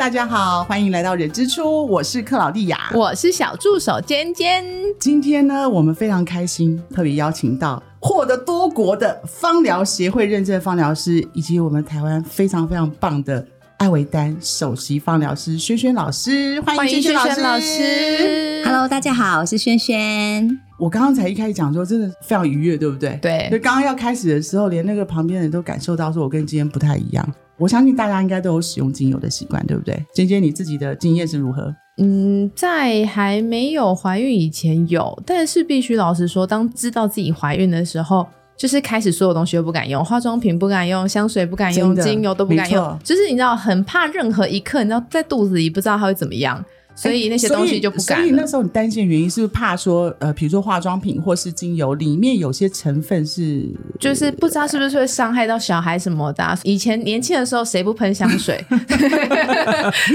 大家好，欢迎来到人之初，我是克劳蒂亚，我是小助手尖尖。今天呢，我们非常开心，特别邀请到获得多国的芳疗协会认证芳疗师，以及我们台湾非常非常棒的艾维丹首席芳疗师轩轩老师，欢迎轩轩老师。Hello，大家好，我是轩轩。我刚刚才一开始讲说，真的非常愉悦，对不对？对。就刚刚要开始的时候，连那个旁边人都感受到说，我跟今天不太一样。我相信大家应该都有使用精油的习惯，对不对？尖尖，你自己的经验是如何？嗯，在还没有怀孕以前有，但是必须老实说，当知道自己怀孕的时候，就是开始所有东西都不敢用，化妆品不敢用，香水不敢用，精油都不敢用，就是你知道，很怕任何一刻，你知道在肚子里不知道它会怎么样。所以那些东西就不敢。所以那时候你担心的原因是不是怕说，呃，比如说化妆品或是精油里面有些成分是，就是不知道是不是会伤害到小孩什么的。以前年轻的时候谁不喷香水？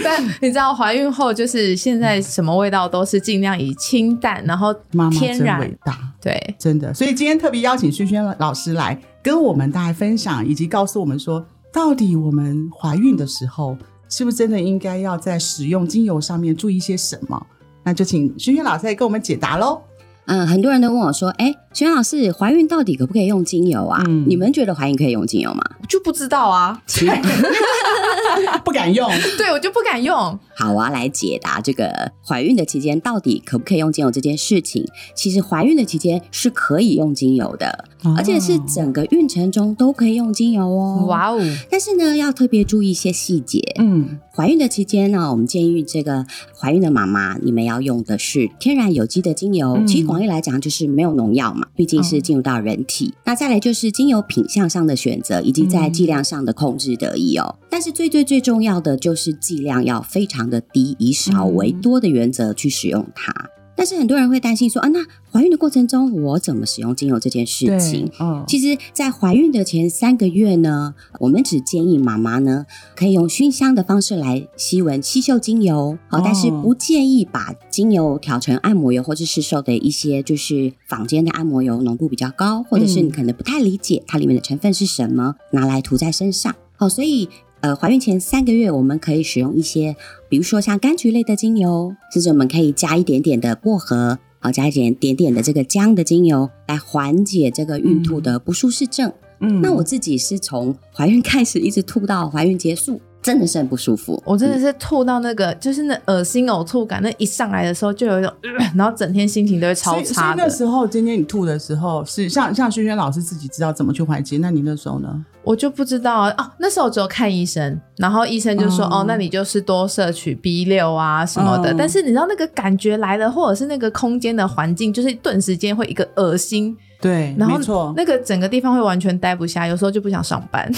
但你知道怀孕后就是现在什么味道都是尽量以清淡，然后天然。伟大，对，真的。所以今天特别邀请萱萱老师来跟我们大家分享，以及告诉我们说，到底我们怀孕的时候。是不是真的应该要在使用精油上面注意些什么？那就请萱萱老师来给我们解答喽。嗯，很多人都问我说：“哎，萱老师，怀孕到底可不可以用精油啊？你们觉得怀孕可以用精油吗？”我就不知道啊，不敢用。对，我就不敢用。好，我要来解答这个怀孕的期间到底可不可以用精油这件事情。其实怀孕的期间是可以用精油的，而且是整个孕程中都可以用精油哦。哇哦！但是呢，要特别注意一些细节。嗯，怀孕的期间呢，我们建议这个怀孕的妈妈，你们要用的是天然有机的精油。其实广义来讲，就是没有农药嘛，毕竟是进入到人体。那再来就是精油品相上的选择，以及在剂量上的控制得宜哦。但是最最最重要的就是剂量要非常的低，以少为多的原则去使用它。但是很多人会担心说啊，那怀孕的过程中我怎么使用精油这件事情？哦，其实，在怀孕的前三个月呢，我们只建议妈妈呢可以用熏香的方式来吸闻吸嗅精油，好，但是不建议把精油调成按摩油或者是售的一些就是坊间的按摩油浓度比较高，或者是你可能不太理解它里面的成分是什么，拿来涂在身上。好，所以。呃，怀孕前三个月，我们可以使用一些，比如说像柑橘类的精油，甚至我们可以加一点点的薄荷，好，加一点点点的这个姜的精油，来缓解这个孕吐的不舒适症。嗯，那我自己是从怀孕开始一直吐到怀孕结束。真的是很不舒服，我真的是吐到那个，就是那恶心呕吐感，那一上来的时候就有一种，然后整天心情都会超差的。那时候今天你吐的时候，是像像轩轩老师自己知道怎么去缓解，那你那时候呢？我就不知道啊，那时候只有看医生，然后医生就说，哦，那你就是多摄取 B 六啊什么的。但是你知道那个感觉来了，或者是那个空间的环境，就是顿时间会一个恶心。对，然后那个整个地方会完全待不下，有时候就不想上班。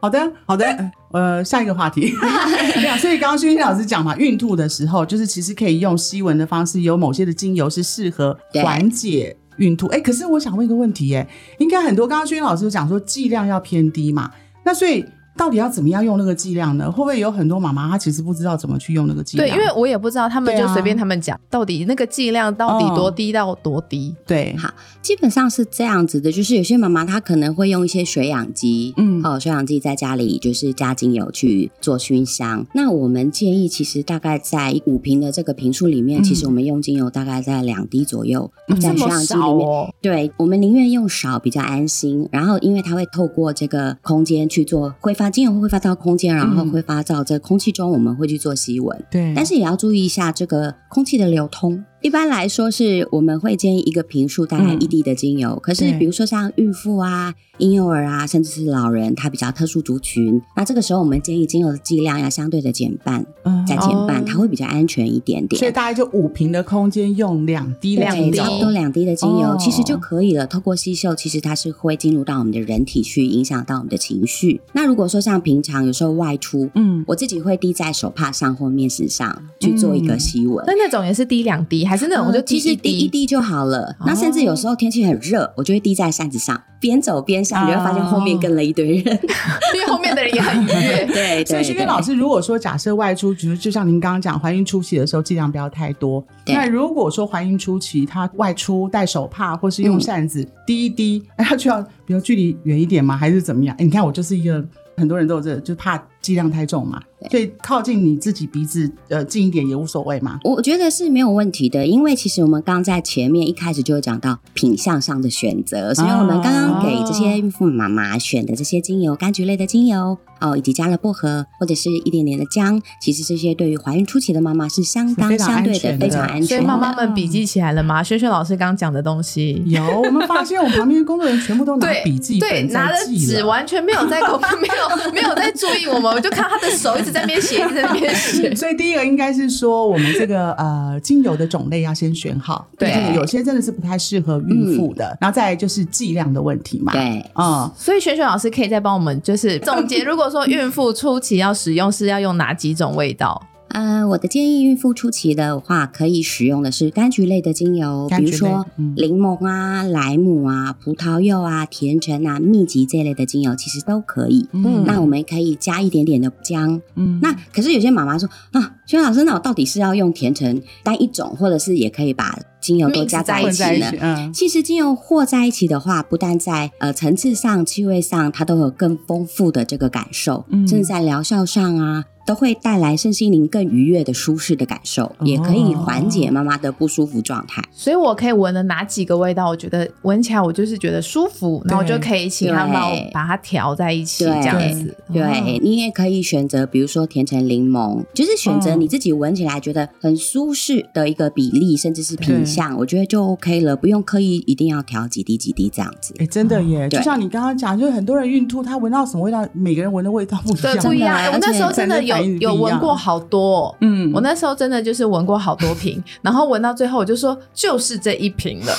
好的，好的，呃，下一个话题。对啊，所以刚刚轩轩老师讲嘛，孕吐的时候，就是其实可以用吸闻的方式，有某些的精油是适合缓解孕吐。哎，可是我想问一个问题，哎，应该很多刚刚轩轩老师讲说剂量要偏低嘛，那所以。到底要怎么样用那个剂量呢？会不会有很多妈妈她其实不知道怎么去用那个剂量？对，因为我也不知道，他们就随便他们讲，到底那个剂量到底多低到多低？对，好，基本上是这样子的，就是有些妈妈她可能会用一些水养机，嗯，哦，水养机在家里就是加精油去做熏香。那我们建议，其实大概在五瓶的这个瓶数里面，其实我们用精油大概在两滴左右，在水养机里面。对，我们宁愿用少比较安心。然后，因为它会透过这个空间去做挥发。精油会挥发到空间，然后挥发到这空气中，我们会去做吸闻。对，但是也要注意一下这个空气的流通。一般来说是我们会建议一个瓶数大概一滴的精油。可是比如说像孕妇啊、婴幼儿啊，甚至是老人，他比较特殊族群，那这个时候我们建议精油的剂量要相对的减半，嗯再减半，它会比较安全一点点。所以大概就五瓶的空间用两滴两滴，差不多两滴的精油其实就可以了。透过吸嗅，其实它是会进入到我们的人体去影响到我们的情绪。那如果说像平常有时候外出，嗯，我自己会滴在手帕上或面纸上去做一个吸闻。那那种也是滴两滴。还是那种，我就其实滴一滴就好了。那甚至有时候天气很热，我就会滴在扇子上，边走边上，你会发现后面跟了一堆人，因为后面的人也很愉悦。对，所以徐斌老师，如果说假设外出，比如就像您刚刚讲，怀孕初期的时候剂量不要太多。那如果说怀孕初期她外出戴手帕或是用扇子滴一滴，哎，她就要比如距离远一点吗？还是怎么样？哎，你看我就是一个很多人都有这，就怕剂量太重嘛，所以靠近你自己鼻子呃近一点也无所谓嘛。我觉得是没有问题的，因为其实我们刚在前面一开始就有讲到品相上的选择，所以我们刚刚给这些孕妇妈妈选的这些精油，柑橘类的精油哦，以及加了薄荷或者是一点点的姜，其实这些对于怀孕初期的妈妈是相当相对的非常安全。所以妈妈们笔记起来了吗？轩轩老师刚刚讲的东西有，我们发现我们旁边工作人员全部都拿笔记本拿着纸，完全没有在 没有没有在注意我们。我就看他的手一直在那边写，一直在那边写。所以第一个应该是说，我们这个呃精油的种类要先选好。对，有些真的是不太适合孕妇的。然后再就是剂量的问题嘛。对，嗯。所以璇璇老师可以再帮我们就是总结，如果说孕妇初期要使用，是要用哪几种味道？呃，我的建议，孕妇初期的话，可以使用的是柑橘类的精油，比如说柠檬啊、莱姆啊、葡萄柚啊、甜橙啊、蜜橘这类的精油，其实都可以。嗯，那我们可以加一点点的姜。嗯，那可是有些妈妈说啊，薛老师，那我到底是要用甜橙单一种，或者是也可以把精油都加在一起呢？嗯，其实精油和在一起的话，不但在呃层次上、气味上，它都有更丰富的这个感受，甚至在疗效上啊。都会带来身心灵更愉悦的舒适的感受，也可以缓解妈妈的不舒服状态。所以我可以闻的哪几个味道？我觉得闻起来我就是觉得舒服，那我就可以请他帮我把它调在一起，这样子。对你也可以选择，比如说甜橙柠檬，就是选择你自己闻起来觉得很舒适的一个比例，甚至是品相，我觉得就 OK 了，不用刻意一定要调几滴几滴这样子。哎，真的耶！就像你刚刚讲，就是很多人孕吐，他闻到什么味道，每个人闻的味道不一样，不一样。我那时候真的有。有闻过好多，嗯，我那时候真的就是闻过好多瓶，然后闻到最后我就说就是这一瓶了，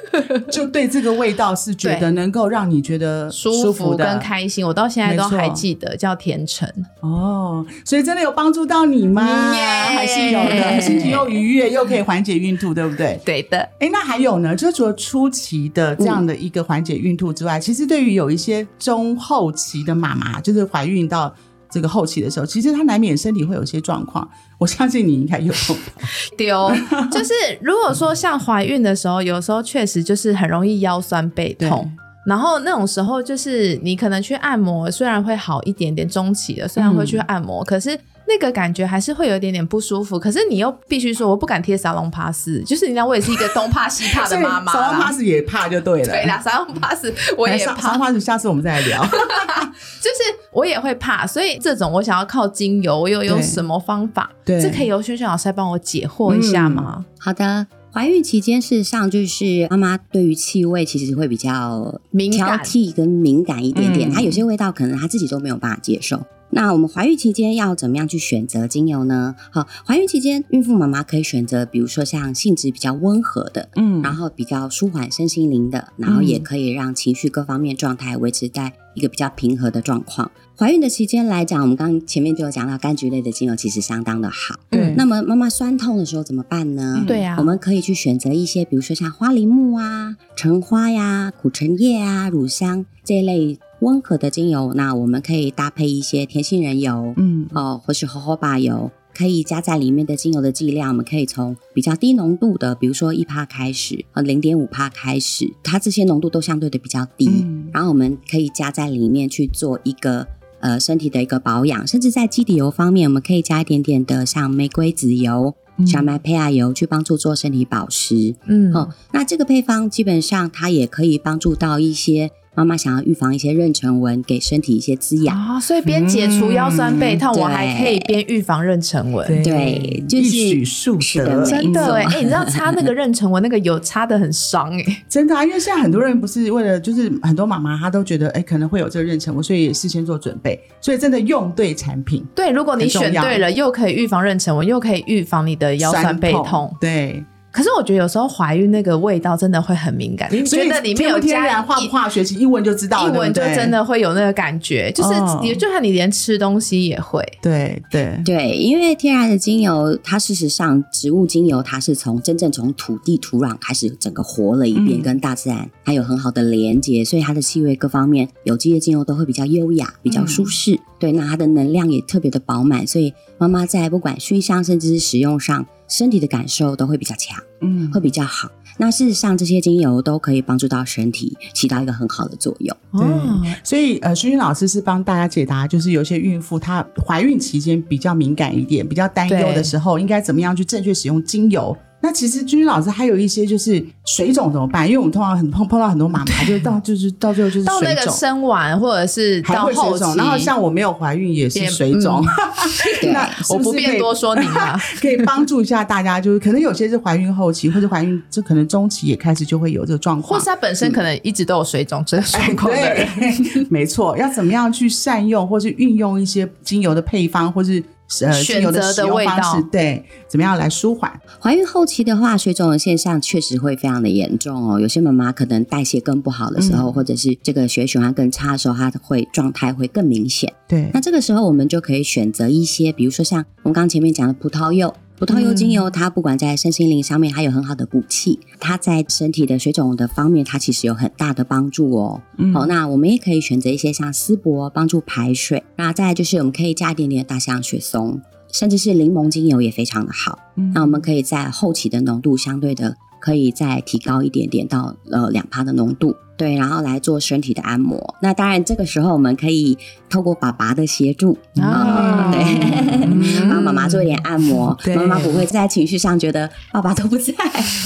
就对这个味道是觉得能够让你觉得舒服跟开心，我到现在都还记得叫甜橙哦，所以真的有帮助到你吗？还是有的，心情又愉悦又可以缓解孕吐，对不对？对的。哎，那还有呢？就除了初期的这样的一个缓解孕吐之外，其实对于有一些中后期的妈妈，就是怀孕到。这个后期的时候，其实他难免身体会有些状况。我相信你应该有 丢，就是如果说像怀孕的时候，有时候确实就是很容易腰酸背痛，然后那种时候就是你可能去按摩，虽然会好一点点，中期的虽然会去按摩，可是。那个感觉还是会有一点点不舒服，可是你又必须说我不敢贴沙龙 pass，就是你知道我也是一个东怕西怕的妈妈，沙龙 pass 也怕就对了。对啦，沙龙 pass 我也怕。沙龙 pass 下次我们再来聊。就是我也会怕，所以这种我想要靠精油，我又有什么方法？对，这可以由萱萱老师来帮我解惑一下吗？好的，怀孕期间事实上就是妈妈对于气味其实会比较挑剔跟敏感一点点，她有些味道可能她自己都没有办法接受。那我们怀孕期间要怎么样去选择精油呢？好，怀孕期间，孕妇妈妈可以选择，比如说像性质比较温和的，嗯，然后比较舒缓身心灵的，然后也可以让情绪各方面状态维持在一个比较平和的状况。怀孕的期间来讲，我们刚刚前面就有讲到，柑橘类的精油其实相当的好。嗯，那么妈妈酸痛的时候怎么办呢？对呀，我们可以去选择一些，比如说像花梨木啊、橙花呀、苦橙叶啊、乳香这一类。温和的精油，那我们可以搭配一些甜杏仁油，嗯，哦，或是荷荷巴油，可以加在里面的精油的剂量，我们可以从比较低浓度的，比如说一帕开始，和零点五帕开始，它这些浓度都相对的比较低，然后我们可以加在里面去做一个呃身体的一个保养，甚至在基底油方面，我们可以加一点点的像玫瑰籽油、小麦胚芽油去帮助做身体保湿，嗯，哦，那这个配方基本上它也可以帮助到一些。妈妈想要预防一些妊娠纹，给身体一些滋养啊，所以边解除腰酸背痛，我还可以边预防妊娠纹。对，一举数得，真的。哎，你知道擦那个妊娠纹那个油擦的很伤哎，真的啊，因为现在很多人不是为了，就是很多妈妈她都觉得哎可能会有这个妊娠纹，所以事先做准备。所以真的用对产品，对，如果你选对了，又可以预防妊娠纹，又可以预防你的腰酸背痛，对。可是我觉得有时候怀孕那个味道真的会很敏感，觉得里面有天然化不化学，其一闻就知道，一闻就真的会有那个感觉，就是也就算你连吃东西也会，对对。对，因为天然的精油，它事实上植物精油，它是从真正从土地土壤开始整个活了一遍，跟大自然它有很好的连接，所以它的气味各方面有机的精油都会比较优雅，比较舒适。对，那它的能量也特别的饱满，所以妈妈在不管熏香甚至是使用上，身体的感受都会比较强，嗯，会比较好。那事实上，这些精油都可以帮助到身体，起到一个很好的作用。对，所以呃，薰薰老师是帮大家解答，就是有些孕妇她怀孕期间比较敏感一点，比较担忧的时候，应该怎么样去正确使用精油。那其实君君老师还有一些就是水肿怎么办？因为我们通常很碰碰到很多妈妈，就到就是到最后就是到那个生完或者是到后期，然后像我没有怀孕也是水肿，那我不便多说你了，可以帮助一下大家，就是可能有些是怀孕后期或者怀孕就可能中期也开始就会有这个状况，或是他本身可能一直都有水肿这个状况的人，没错，要怎么样去善用或是运用一些精油的配方，或是。呃，选择的味道，对，怎么样来舒缓？怀孕后期的话，水肿的现象确实会非常的严重哦。有些妈妈可能代谢更不好的时候，或者是这个血液循环更差的时候，她会状态会更明显。对，那这个时候我们就可以选择一些，比如说像我们刚前面讲的葡萄柚。葡萄柚精油，它不管在身心灵上面，它有很好的补气；它在身体的水肿的方面，它其实有很大的帮助哦。好，那我们也可以选择一些像丝柏，帮助排水。那再就是我们可以加一点点大西洋雪松，甚至是柠檬精油也非常的好。那我们可以在后期的浓度相对的可以再提高一点点到呃两帕的浓度。对，然后来做身体的按摩。那当然，这个时候我们可以透过爸爸的协助啊，对，帮妈妈做一点按摩，妈妈不会在情绪上觉得爸爸都不在。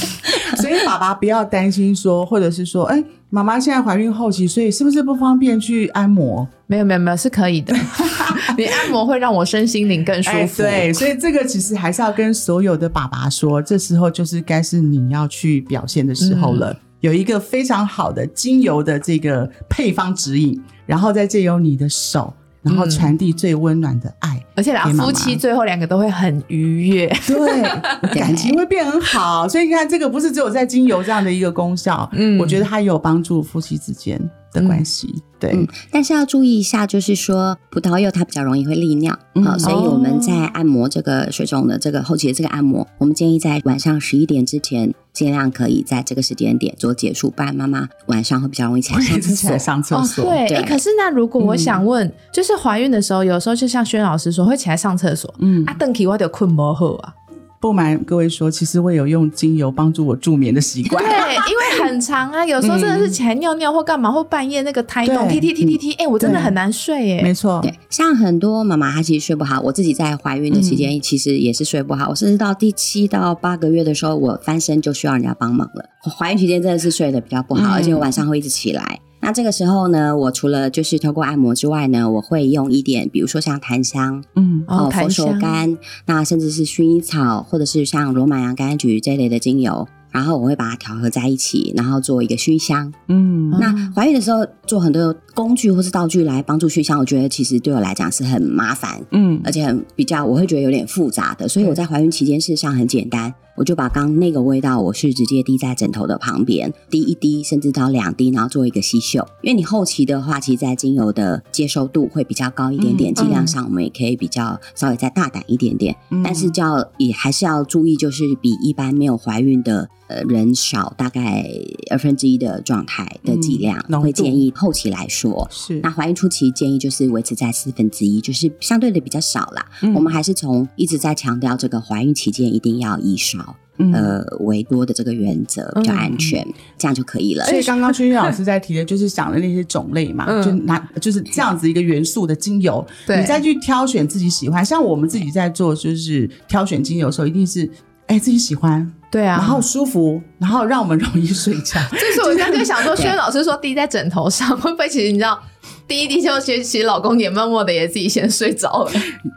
所以爸爸不要担心说，或者是说，哎，妈妈现在怀孕后期，所以是不是不方便去按摩？没有，没有，没有，是可以的。你按摩会让我身心灵更舒服。对，所以这个其实还是要跟所有的爸爸说，这时候就是该是你要去表现的时候了。有一个非常好的精油的这个配方指引，然后再借由你的手，然后传递最温暖的爱，而且两夫妻最后两个都会很愉悦，对，感情会变很好。所以你看，这个不是只有在精油这样的一个功效，嗯，我觉得它有帮助夫妻之间。的关系，对，但是要注意一下，就是说葡萄柚它比较容易会利尿，好，所以我们在按摩这个水肿的这个后期的这个按摩，我们建议在晚上十一点之前，尽量可以在这个时间点做结束，不然妈妈晚上会比较容易起来上厕所。上厕所，对。可是那如果我想问，就是怀孕的时候，有时候就像轩老师说，会起来上厕所，嗯，啊，邓起我得困不好啊。不瞒各位说，其实我有用精油帮助我助眠的习惯。对，因为很长啊，有时候真的是起来尿尿或干嘛，或半夜那个胎动踢踢踢踢踢，哎，我真的很难睡哎。没错，对，像很多妈妈她其实睡不好，我自己在怀孕的期间其实也是睡不好，我甚至到第七到八个月的时候，我翻身就需要人家帮忙了。怀孕期间真的是睡得比较不好，而且我晚上会一直起来。那这个时候呢，我除了就是透过按摩之外呢，我会用一点，比如说像檀香，嗯，哦，佛手柑，那甚至是薰衣草，或者是像罗马洋甘菊这类的精油。然后我会把它调和在一起，然后做一个熏香。嗯，那怀孕的时候做很多工具或是道具来帮助熏香，我觉得其实对我来讲是很麻烦，嗯，而且很比较我会觉得有点复杂的。所以我在怀孕期间事实上很简单，我就把刚那个味道，我是直接滴在枕头的旁边，滴一滴甚至到两滴，然后做一个吸嗅。因为你后期的话，其实在精油的接受度会比较高一点点，剂量上我们也可以比较稍微再大胆一点点，但是就要也还是要注意，就是比一般没有怀孕的。呃，人少大概二分之一的状态的剂量，会建议后期来说是。那怀孕初期建议就是维持在四分之一，就是相对的比较少啦。我们还是从一直在强调这个怀孕期间一定要以少呃为多的这个原则比较安全，这样就可以了。所以刚刚君君 老师在提的就是讲的那些种类嘛，就拿就是这样子一个元素的精油，你再去挑选自己喜欢。像我们自己在做就是挑选精油的时候，一定是哎自己喜欢。对啊，然后舒服，然后让我们容易睡觉。就是我刚刚想说，轩老师说滴在枕头上，会不会其实你知道？第一滴就其实老公也默默的也自己先睡着了，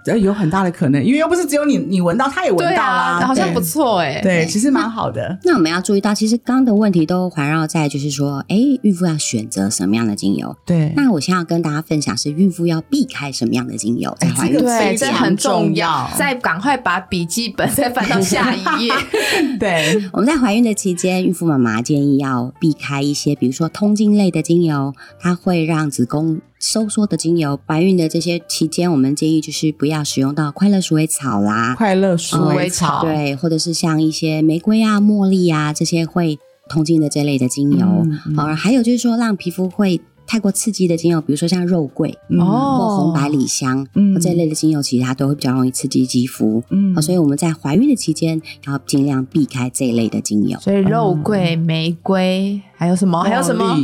这有很大的可能，因为又不是只有你你闻到，他也闻到啦，好像不错哎，对，其实蛮好的。那我们要注意到，其实刚刚的问题都环绕在就是说，哎，孕妇要选择什么样的精油？对。那我现在要跟大家分享是孕妇要避开什么样的精油？在怀孕对，这很重要。再赶快把笔记本再翻到下一页。对，我们在怀孕的期间，孕妇妈妈建议要避开一些，比如说通经类的精油，它会让子宫。收缩的精油，怀孕的这些期间，我们建议就是不要使用到快乐鼠尾草啦，快乐鼠尾草。对，或者是像一些玫瑰啊、茉莉啊这些会通经的这类的精油。好，还有就是说让皮肤会太过刺激的精油，比如说像肉桂哦，或红百里香，嗯，这一类的精油，其实它都会比较容易刺激肌肤，嗯，所以我们在怀孕的期间要尽量避开这一类的精油。所以肉桂、玫瑰还有什么？还有什么？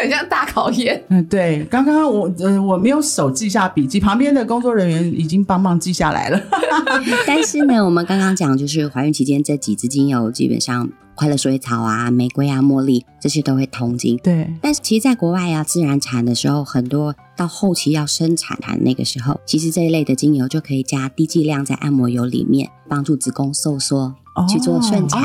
很像大考验。嗯，对，刚刚我呃我没有手记下笔记，旁边的工作人员已经帮忙记下来了。但是呢，我们刚刚讲就是怀孕期间这几支精油基本上。快乐水草啊，玫瑰啊，茉莉这些都会通经。对，但是其实，在国外啊，自然产的时候，很多到后期要生产的那个时候，其实这一类的精油就可以加低剂量在按摩油里面，帮助子宫收缩，去做顺产。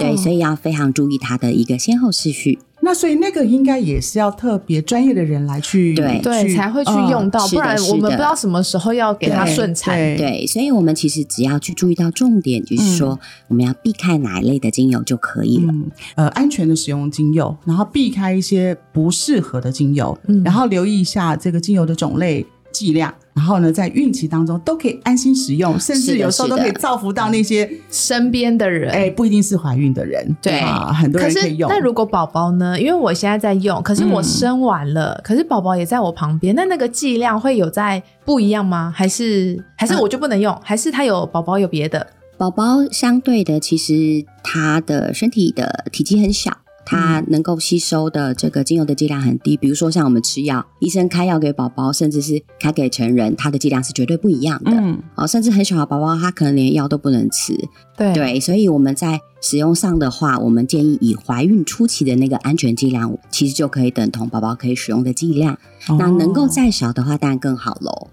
对，所以要非常注意它的一个先后次序。那所以那个应该也是要特别专业的人来去对对才会去用到，不然我们不知道什么时候要给他顺产。对，所以我们其实只要去注意到重点，就是说我们要避开哪一类的精油就可以了。呃，安全的使用精油，然后避开一些不适合的精油，然后留意一下这个精油的种类。剂量，然后呢，在孕期当中都可以安心使用，甚至有时候都可以造福到那些身边的人。哎，不一定是怀孕的人，对啊，很多人可以用。那如果宝宝呢？因为我现在在用，可是我生完了，可是宝宝也在我旁边，那那个剂量会有在不一样吗？还是还是我就不能用？还是他有宝宝有别的？宝宝相对的，其实他的身体的体积很小。它能够吸收的这个精油的剂量很低，比如说像我们吃药，医生开药给宝宝，甚至是开给成人，它的剂量是绝对不一样的。嗯，哦，甚至很小的宝宝，他可能连药都不能吃。对对，所以我们在使用上的话，我们建议以怀孕初期的那个安全剂量，其实就可以等同宝宝可以使用的剂量。那能够再小的话，当然更好喽。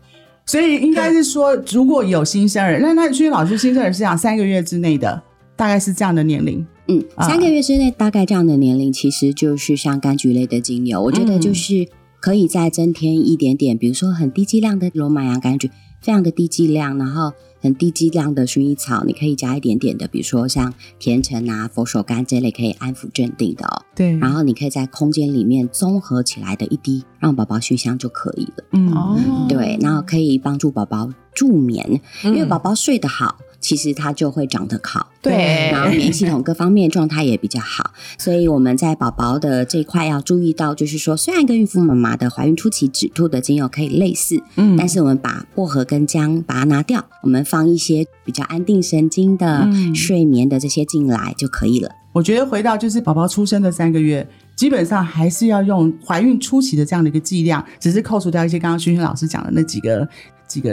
所以应该是说，如果有新生儿，那那君老师新生儿是讲三个月之内的，大概是这样的年龄。嗯，三个月之内大概这样的年龄，其实就是像柑橘类的精油，我觉得就是可以再增添一点点，比如说很低剂量的罗马洋甘菊，非常的低剂量，然后很低剂量的薰衣草，你可以加一点点的，比如说像甜橙啊、佛手柑这类可以安抚镇定的哦。对，然后你可以在空间里面综合起来的一滴，让宝宝熏香就可以了。嗯哦，对，然后可以帮助宝宝助眠，因为宝宝睡得好。其实它就会长得好，对，然后免疫系统各方面状态也比较好，所以我们在宝宝的这一块要注意到，就是说，虽然跟孕妇妈妈的怀孕初期止吐的精油可以类似，嗯，但是我们把薄荷跟姜把它拿掉，我们放一些比较安定神经的、睡眠的这些进来就可以了。我觉得回到就是宝宝出生的三个月，基本上还是要用怀孕初期的这样的一个剂量，只是扣除掉一些刚刚轩轩老师讲的那几个。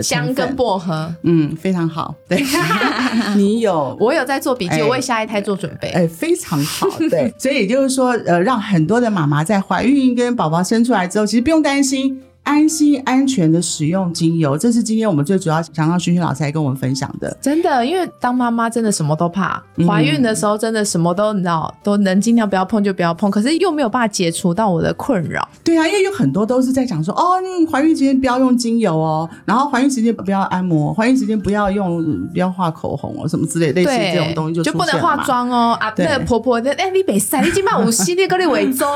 香跟薄荷，嗯，非常好。对，你有，我有在做笔记，我为下一胎做准备。哎，非常好。对，所以也就是说，呃，让很多的妈妈在怀孕跟宝宝生出来之后，其实不用担心。安心安全的使用精油，这是今天我们最主要想让薰薰老师来跟我们分享的。真的，因为当妈妈真的什么都怕，怀孕的时候真的什么都你知道，都能尽量不要碰就不要碰，可是又没有办法解除到我的困扰。对啊，因为有很多都是在讲说，哦，怀孕期间不要用精油哦，然后怀孕时间不要按摩，怀孕时间不要用不要画口红哦，什么之类类似这种东西就就不能化妆哦啊，那个婆婆的哎，你别晒，你今晚五系列跟你伪装，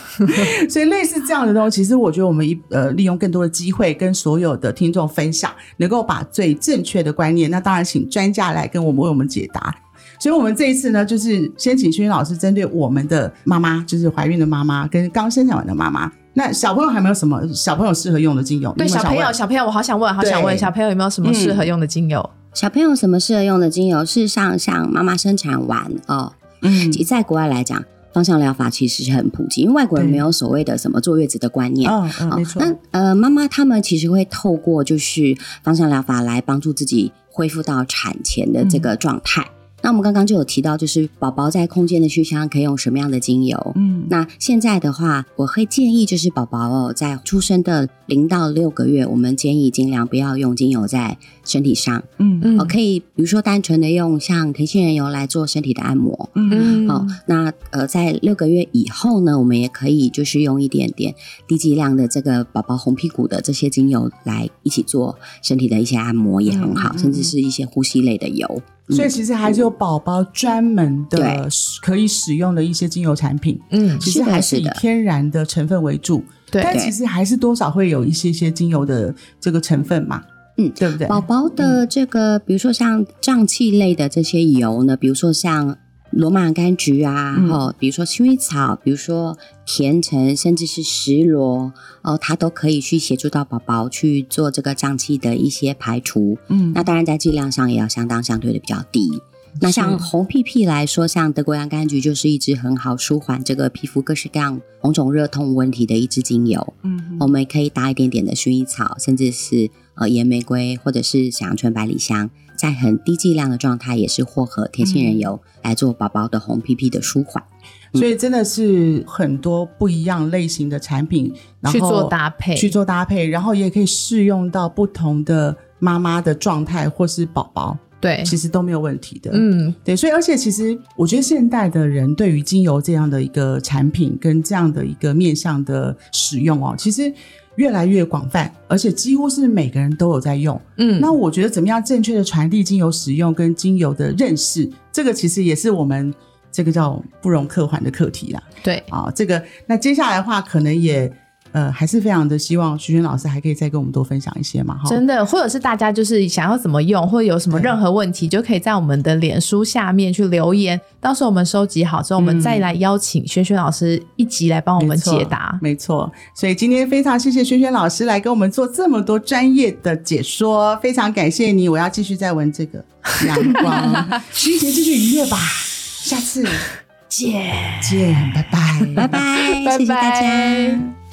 所以类似这样的东西，其实我觉得我们一。呃，利用更多的机会跟所有的听众分享，能够把最正确的观念，那当然请专家来跟我们为我们解答。所以，我们这一次呢，就是先请薰老师针对我们的妈妈，就是怀孕的妈妈跟刚生产完的妈妈，那小朋友还没有什么小朋友适合用的精油？对，小朋友，小朋友，我好想问，好想问小朋友有没有什么适合用的精油？小朋友什么适合用的精油？事实上，像妈妈生产完哦，嗯，其实在国外来讲。芳香疗法其实是很普及，因为外国人没有所谓的什么坐月子的观念。嗯嗯，没错。那呃，妈妈他们其实会透过就是芳香疗法来帮助自己恢复到产前的这个状态。那我们刚刚就有提到，就是宝宝在空间的熏香可以用什么样的精油？嗯，那现在的话，我会建议就是宝宝哦，在出生的零到六个月，我们建议尽量不要用精油在身体上。嗯嗯，哦可以比如说单纯的用像甜杏仁油来做身体的按摩。嗯嗯，好，那呃，在六个月以后呢，我们也可以就是用一点点低剂量的这个宝宝红屁股的这些精油来一起做身体的一些按摩也很好，甚至是一些呼吸类的油。所以其实还是有宝宝专门的可以使用的一些精油产品，嗯，其实还是以天然的成分为主，对，但其实还是多少会有一些些精油的这个成分嘛，嗯，对不对？宝宝的这个，比如说像胀气类的这些油呢，比如说像罗马柑橘啊，哈，比如说薰衣草，比如说甜橙，甚至是石螺，哦，它都可以去协助到宝宝去做这个胀气的一些排除。嗯，那当然在剂量上也要相当相对的比较低。那像红屁屁来说，像德国洋甘菊就是一支很好舒缓这个皮肤各式各样红肿热痛问题的一支精油。嗯，我们可以搭一点点的薰衣草，甚至是呃岩玫瑰，或者是小阳春、百里香，在很低剂量的状态，也是混合甜杏仁油来做宝宝的红屁屁的舒缓。所以真的是很多不一样类型的产品，然后去做搭配，去做搭配，然后也可以适用到不同的妈妈的状态或是宝宝。对，其实都没有问题的。嗯，对，所以而且其实我觉得现代的人对于精油这样的一个产品跟这样的一个面向的使用哦，其实越来越广泛，而且几乎是每个人都有在用。嗯，那我觉得怎么样正确的传递精油使用跟精油的认识，这个其实也是我们这个叫不容克缓的课题啦。对，啊，这个那接下来的话可能也。呃，还是非常的希望徐轩老师还可以再跟我们多分享一些嘛，哈。真的，或者是大家就是想要怎么用，或者有什么任何问题，就可以在我们的脸书下面去留言。到时候我们收集好之后，我们再来邀请轩轩老师一集来帮我们解答。没错，所以今天非常谢谢轩轩老师来跟我们做这么多专业的解说，非常感谢你。我要继续再闻这个阳光，心情继续愉悦吧。下次见见，拜拜拜拜，谢谢大家。